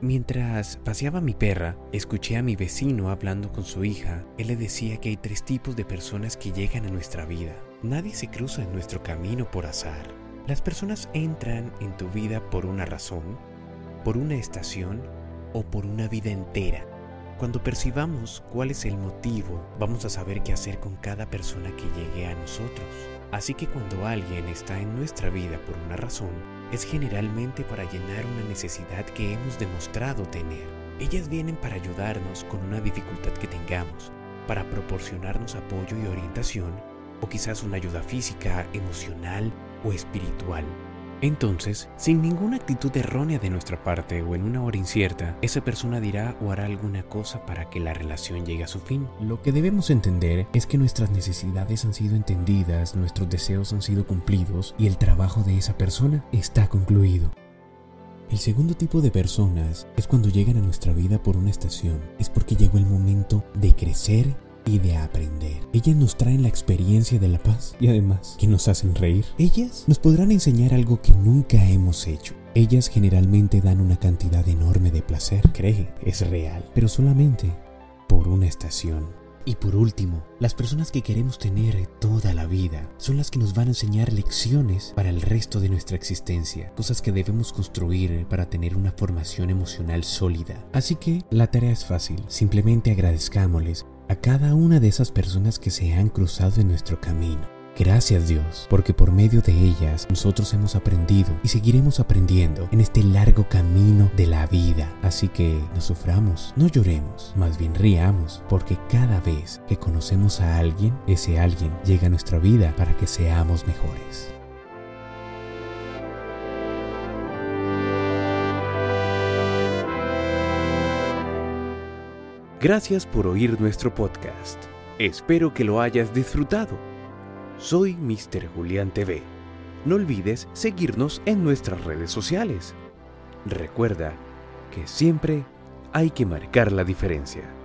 Mientras paseaba mi perra, escuché a mi vecino hablando con su hija. Él le decía que hay tres tipos de personas que llegan a nuestra vida. Nadie se cruza en nuestro camino por azar. Las personas entran en tu vida por una razón, por una estación o por una vida entera. Cuando percibamos cuál es el motivo, vamos a saber qué hacer con cada persona que llegue a nosotros. Así que cuando alguien está en nuestra vida por una razón, es generalmente para llenar una necesidad que hemos demostrado tener. Ellas vienen para ayudarnos con una dificultad que tengamos, para proporcionarnos apoyo y orientación, o quizás una ayuda física, emocional o espiritual. Entonces, sin ninguna actitud errónea de nuestra parte o en una hora incierta, esa persona dirá o hará alguna cosa para que la relación llegue a su fin. Lo que debemos entender es que nuestras necesidades han sido entendidas, nuestros deseos han sido cumplidos y el trabajo de esa persona está concluido. El segundo tipo de personas es cuando llegan a nuestra vida por una estación. Es porque llegó el momento de crecer y de aprender. Ellas nos traen la experiencia de la paz y además que nos hacen reír. Ellas nos podrán enseñar algo que nunca hemos hecho. Ellas generalmente dan una cantidad enorme de placer, cree, es real, pero solamente por una estación. Y por último, las personas que queremos tener toda la vida son las que nos van a enseñar lecciones para el resto de nuestra existencia, cosas que debemos construir para tener una formación emocional sólida. Así que la tarea es fácil, simplemente agradezcámosles a cada una de esas personas que se han cruzado en nuestro camino. Gracias Dios, porque por medio de ellas nosotros hemos aprendido y seguiremos aprendiendo en este largo camino de la vida. Así que no suframos, no lloremos, más bien riamos, porque cada vez que conocemos a alguien, ese alguien llega a nuestra vida para que seamos mejores. Gracias por oír nuestro podcast. Espero que lo hayas disfrutado. Soy Mr. Julián TV. No olvides seguirnos en nuestras redes sociales. Recuerda que siempre hay que marcar la diferencia.